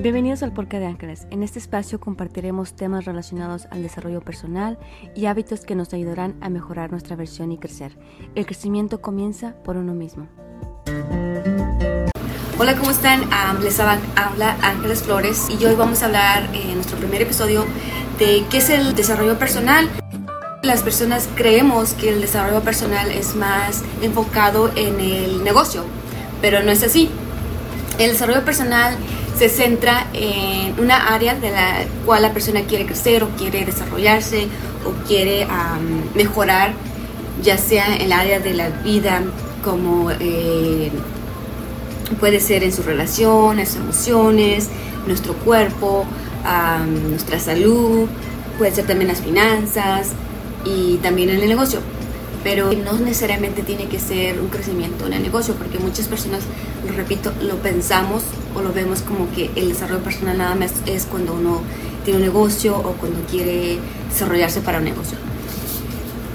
Bienvenidos al Porca de Ángeles. En este espacio compartiremos temas relacionados al desarrollo personal y hábitos que nos ayudarán a mejorar nuestra versión y crecer. El crecimiento comienza por uno mismo. Hola, ¿cómo están? les habla Ángeles Flores y hoy vamos a hablar en nuestro primer episodio de qué es el desarrollo personal. Las personas creemos que el desarrollo personal es más enfocado en el negocio, pero no es así. El desarrollo personal se centra en una área de la cual la persona quiere crecer o quiere desarrollarse o quiere mejorar, ya sea en el área de la vida como eh, puede ser en su relación, en sus emociones, nuestro cuerpo, nuestra salud, puede ser también las finanzas y también en el negocio. Pero no necesariamente tiene que ser un crecimiento en el negocio, porque muchas personas, lo repito, lo pensamos o lo vemos como que el desarrollo personal nada más es cuando uno tiene un negocio o cuando quiere desarrollarse para un negocio.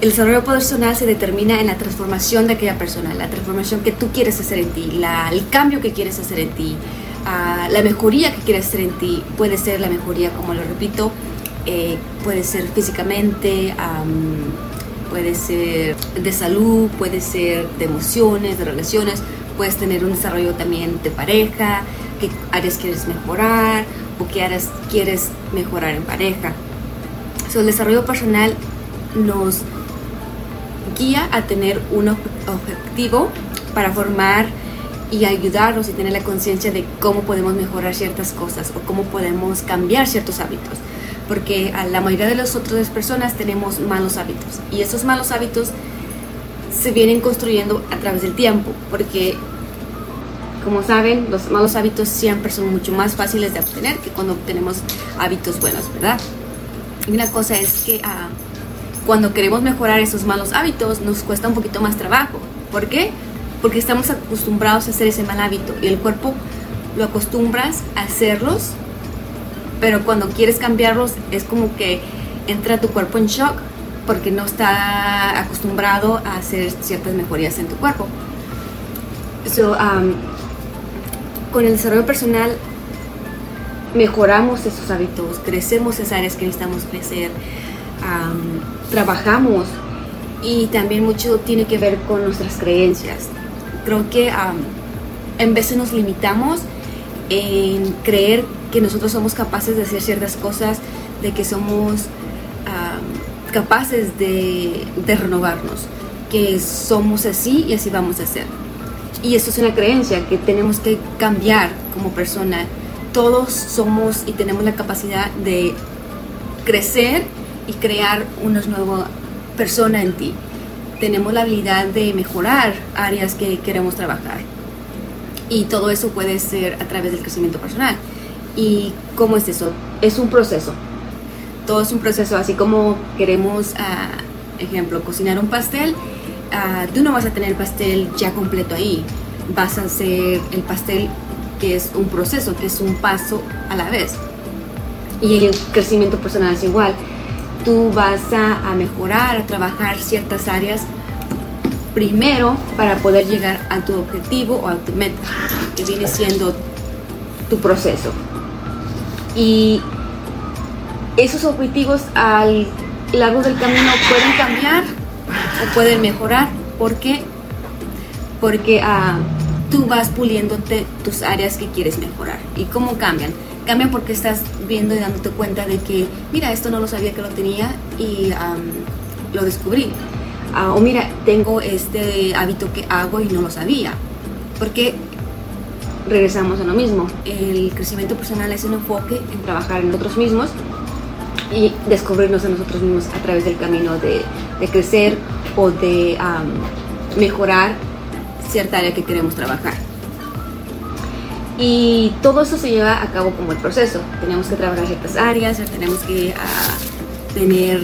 El desarrollo personal se determina en la transformación de aquella persona, la transformación que tú quieres hacer en ti, el cambio que quieres hacer en ti, ah, la mejoría que quieres hacer en ti. Puede ser la mejoría, como lo repito, eh, puede ser físicamente, puede ser de salud, puede ser de emociones, de relaciones, puedes tener un desarrollo también de pareja, qué áreas quieres mejorar o qué áreas quieres mejorar en pareja. el desarrollo personal nos guía a tener un objetivo para formar y ayudarnos y tener la conciencia de cómo podemos mejorar ciertas cosas o cómo podemos cambiar ciertos hábitos porque a la mayoría de las otras personas tenemos malos hábitos y esos malos hábitos se vienen construyendo a través del tiempo, porque como saben, los malos hábitos siempre son mucho más fáciles de obtener que cuando obtenemos hábitos buenos, ¿verdad? Y una cosa es que ah, cuando queremos mejorar esos malos hábitos nos cuesta un poquito más trabajo. ¿Por qué? Porque estamos acostumbrados a hacer ese mal hábito y el cuerpo lo acostumbras a hacerlos pero cuando quieres cambiarlos es como que entra tu cuerpo en shock porque no está acostumbrado a hacer ciertas mejorías en tu cuerpo. Um, con el desarrollo personal mejoramos esos hábitos, crecemos esas áreas que necesitamos crecer, trabajamos y también mucho tiene que ver con nuestras creencias. Creo que um, en veces nos limitamos en creer que nosotros somos capaces de hacer ciertas cosas, de que somos capaces de, de renovarnos, que somos así y así vamos a ser. Y eso es una creencia que tenemos que cambiar como persona. Todos somos y tenemos la capacidad de crecer y crear una nueva persona en ti. Tenemos la habilidad de mejorar áreas que queremos trabajar. Y todo eso puede ser a través del crecimiento personal. ¿Y cómo es eso? Es un proceso. Todo es un proceso, así como queremos, ah, ejemplo, cocinar un pastel, ah, tú no vas a tener el pastel ya completo ahí. Vas a hacer el pastel que es un proceso, que es un paso a la vez. Y el crecimiento personal es igual. Tú vas a, a mejorar, a trabajar ciertas áreas primero para poder llegar a tu objetivo o a tu meta, que viene siendo tu proceso. Y esos objetivos al largo del camino pueden cambiar o pueden mejorar. ¿Por qué? Porque ah, tú vas puliéndote tus áreas que quieres mejorar. ¿Y cómo cambian? Cambian porque estás viendo y dándote cuenta de que, mira, esto no lo sabía que lo tenía y lo descubrí. Ah, o mira, tengo este hábito que hago y no lo sabía. Porque regresamos a lo mismo. El crecimiento personal es un enfoque en trabajar en nosotros mismos y descubrirnos a nosotros mismos a través del camino de, crecer o de mejorar cierta área que queremos trabajar. Y todo eso se lleva a cabo como el proceso. Tenemos que trabajar ciertas áreas, tenemos que ah, tener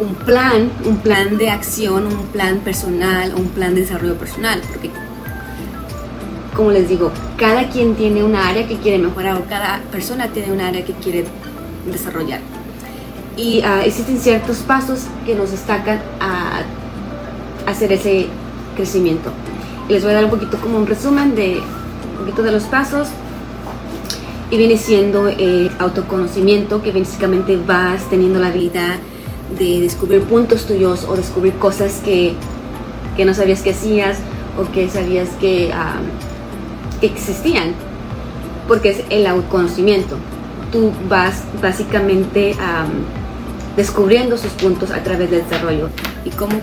un plan, un plan de acción, un plan personal, un plan de desarrollo personal, porque como les digo, cada quien tiene una área que quiere mejorar o cada persona tiene una área que quiere desarrollar. Y ah, existen ciertos pasos que nos destacan hacer ese crecimiento. les voy a dar un poquito como un resumen de un poquito de los pasos. y viene siendo el autoconocimiento, que básicamente vas teniendo la habilidad de descubrir puntos tuyos o descubrir cosas que, que no sabías que hacías o que sabías que, existían, porque es el autoconocimiento. Tú vas básicamente descubriendo sus puntos a través del desarrollo y cómo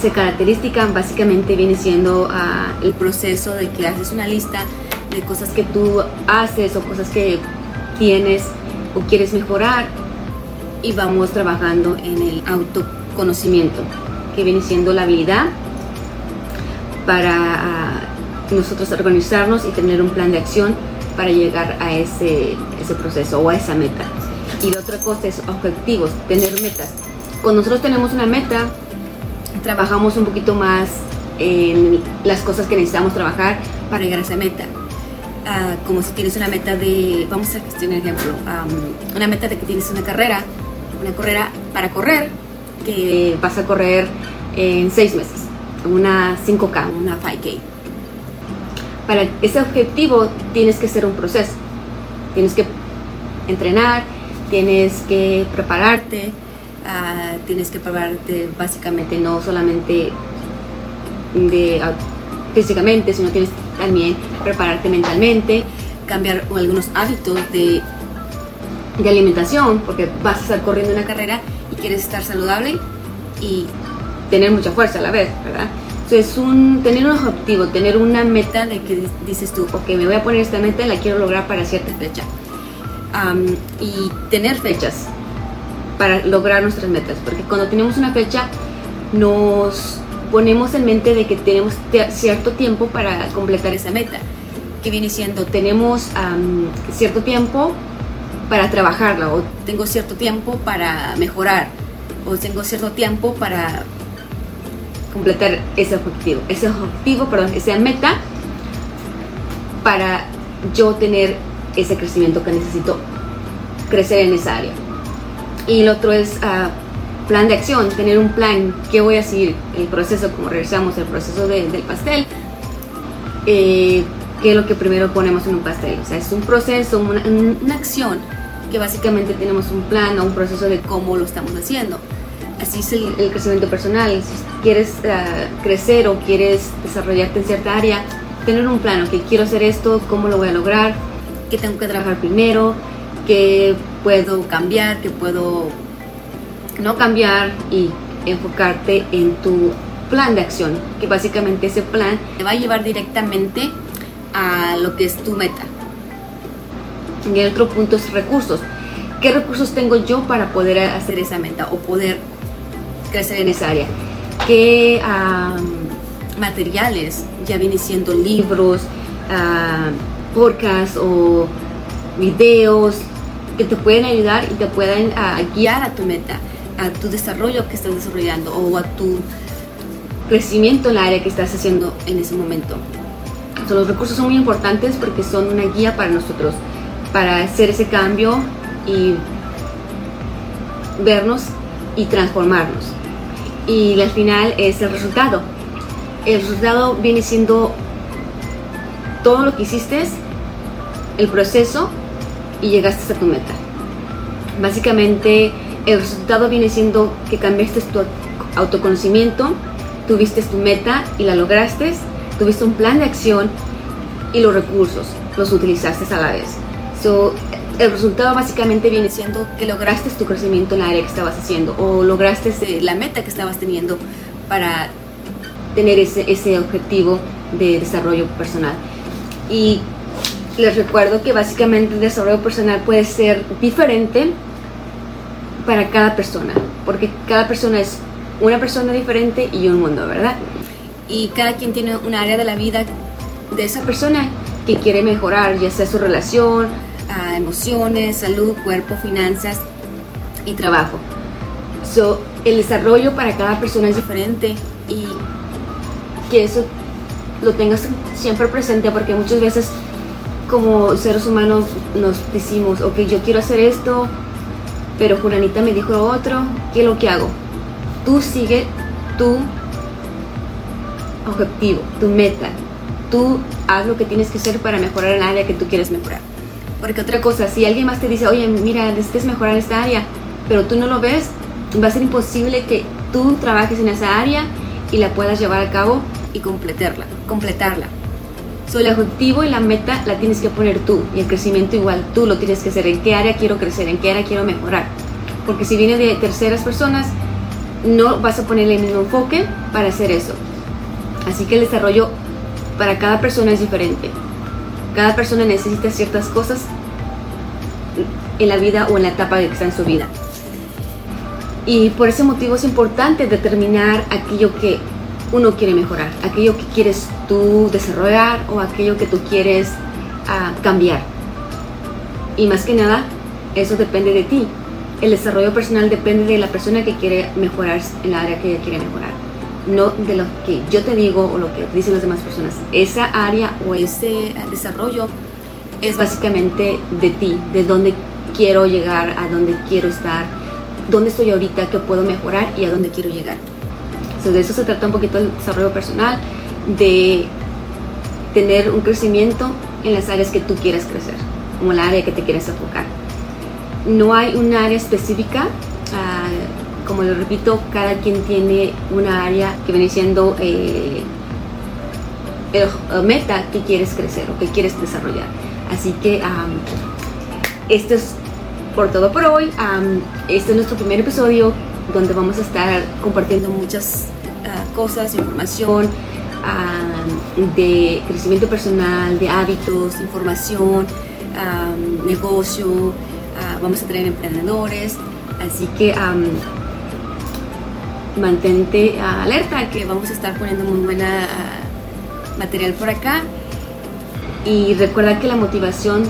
se caracterizan básicamente viene siendo ah, el proceso de que haces una lista de cosas que tú haces o cosas que tienes o quieres mejorar y vamos trabajando en el autoconocimiento que viene siendo la habilidad para ah, nosotros organizarnos y tener un plan de acción para llegar a ese, ese proceso o a esa meta. Y la otra cosa es objetivos, tener metas. Cuando nosotros tenemos una meta, trabajamos un poquito más en las cosas que necesitamos trabajar para llegar a esa meta. Ah, como si tienes una meta de, vamos a un ejemplo, una meta de que tienes una carrera, una carrera para correr, que vas a correr en seis meses, una 5K, una 5K. Para ese objetivo tienes que hacer un proceso, tienes que entrenar, tienes que prepararte, Ah, tienes que prepararte básicamente no solamente de, ah, físicamente, sino tienes también prepararte mentalmente, cambiar algunos hábitos de, alimentación, porque vas a estar corriendo una carrera y quieres estar saludable y tener mucha fuerza a la vez, ¿verdad? Entonces, un, tener un objetivo, tener una meta de que dices tú, ok, me voy a poner esta meta y la quiero lograr para cierta fecha. y tener fechas, para lograr nuestras metas, porque cuando tenemos una fecha nos ponemos en mente de que tenemos cierto tiempo para completar esa meta, que viene siendo tenemos cierto tiempo para trabajarla o tengo cierto tiempo para mejorar o tengo cierto tiempo para completar ese objetivo, ese objetivo, perdón, esa meta para yo tener ese crecimiento que necesito crecer en esa área. Y el otro es uh, plan de acción, tener un plan, qué voy a seguir, el proceso, como regresamos, el proceso del pastel, eh, qué es lo que primero ponemos en un pastel. O sea, es un proceso, una, una acción que básicamente tenemos un plan o un proceso de cómo lo estamos haciendo. Así es el, el crecimiento personal. Si quieres uh, crecer o quieres desarrollarte en cierta área, tener un plan, ok, quiero hacer esto, cómo lo voy a lograr, qué tengo que trabajar primero, qué puedo cambiar, que puedo no cambiar y enfocarte en tu plan de acción, que básicamente ese plan te va a llevar directamente a lo que es tu meta. Y el otro punto es recursos. ¿Qué recursos tengo yo para poder hacer esa meta o poder crecer en esa área? ¿Qué materiales ya vienen siendo libros, uh, podcasts o videos, que te pueden ayudar y te pueden ah, guiar a tu meta, a tu desarrollo que estás desarrollando o a tu crecimiento en la área que estás haciendo en ese momento. los recursos son muy importantes porque son una guía para nosotros, para hacer ese cambio y vernos y transformarnos. Y al final es el resultado. El resultado viene siendo todo lo que hiciste, el proceso y llegaste a tu meta. Básicamente el resultado viene siendo que cambiaste tu autoconocimiento, tuviste tu meta y la lograste, tuviste un plan de acción y los recursos los utilizaste a la vez. So, el resultado básicamente viene siendo que lograste tu crecimiento en la área que estabas haciendo o lograste la meta que estabas teniendo para tener ese, ese objetivo de desarrollo personal. Y les recuerdo que básicamente el desarrollo personal puede ser diferente para cada persona, porque cada persona es una persona diferente y un mundo, ¿verdad? Y cada quien tiene un área de la vida de esa persona que quiere mejorar, ya sea su relación, emociones, salud, cuerpo, finanzas y trabajo. El desarrollo para cada persona es diferente y que eso lo tengas siempre presente porque muchas veces como seres humanos nos decimos, ok, yo quiero hacer esto, pero Juranita me dijo lo otro, ¿qué es lo que hago? Tú sigue tu objetivo, tu meta. Tú haz lo que tienes que hacer para mejorar el área que tú quieres mejorar. Porque otra cosa, si alguien más te dice, oye, mira, necesitas mejorar esta área, pero tú no lo ves, va a ser imposible que tú trabajes en esa área y la puedas llevar a cabo y completarla. completarla. So, el objetivo y la meta la tienes que poner tú y el crecimiento igual tú lo tienes que hacer. ¿En qué área quiero crecer? ¿En qué área quiero mejorar? Porque si viene de terceras personas, no vas a poner el mismo enfoque para hacer eso. Así que el desarrollo para cada persona es diferente. Cada persona necesita ciertas cosas en la vida o en la etapa que está en su vida. Y por ese motivo es importante determinar aquello que uno quiere mejorar, aquello que quieres tú desarrollar o aquello que tú quieres uh, cambiar. Y más que nada, eso depende de ti. El desarrollo personal depende de la persona que quiere mejorar en la área que ella quiere mejorar. No de lo que yo te digo o lo que dicen las demás personas. Esa área o ese desarrollo es básicamente de ti, de dónde quiero llegar, a dónde quiero estar, dónde estoy ahorita, qué puedo mejorar y a dónde quiero llegar de eso se trata un poquito el desarrollo personal, de tener un crecimiento en las áreas que tú quieras crecer, como la área que te quieres enfocar. No hay un área específica, ah, como lo repito, cada quien tiene una área que viene siendo eh, el meta que quieres crecer o que quieres desarrollar. Así que esto es por todo por hoy. este es nuestro primer episodio donde vamos a estar compartiendo muchas ah, cosas, información ah, de crecimiento personal, de hábitos, información, ah, negocio, vamos a traer emprendedores, así que mantente alerta que vamos a estar poniendo muy buena material por acá. Y recuerda que la motivación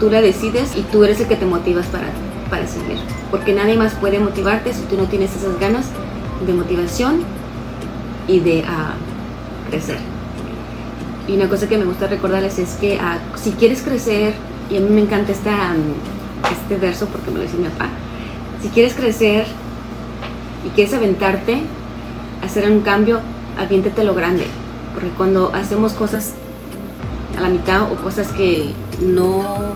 tú la decides y tú eres el que te motivas para para seguir, porque nadie más puede motivarte si tú no tienes esas ganas de motivación y de ah, crecer. Y una cosa que me gusta recordarles es que ah, si quieres crecer, y a mí me encanta esta, este verso porque me lo dice mi papá, si quieres crecer y quieres aventarte, hacer un cambio, aviéntate lo grande, porque cuando hacemos cosas a la mitad o cosas que no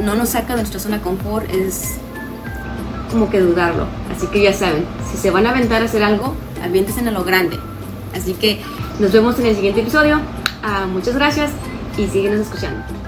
no nos saca de nuestra zona de confort es como que dudarlo. Así que ya saben, si se van a aventar a hacer algo, aviéntense en lo grande. Así que nos vemos en el siguiente episodio. Ah, muchas gracias y síguenos escuchando.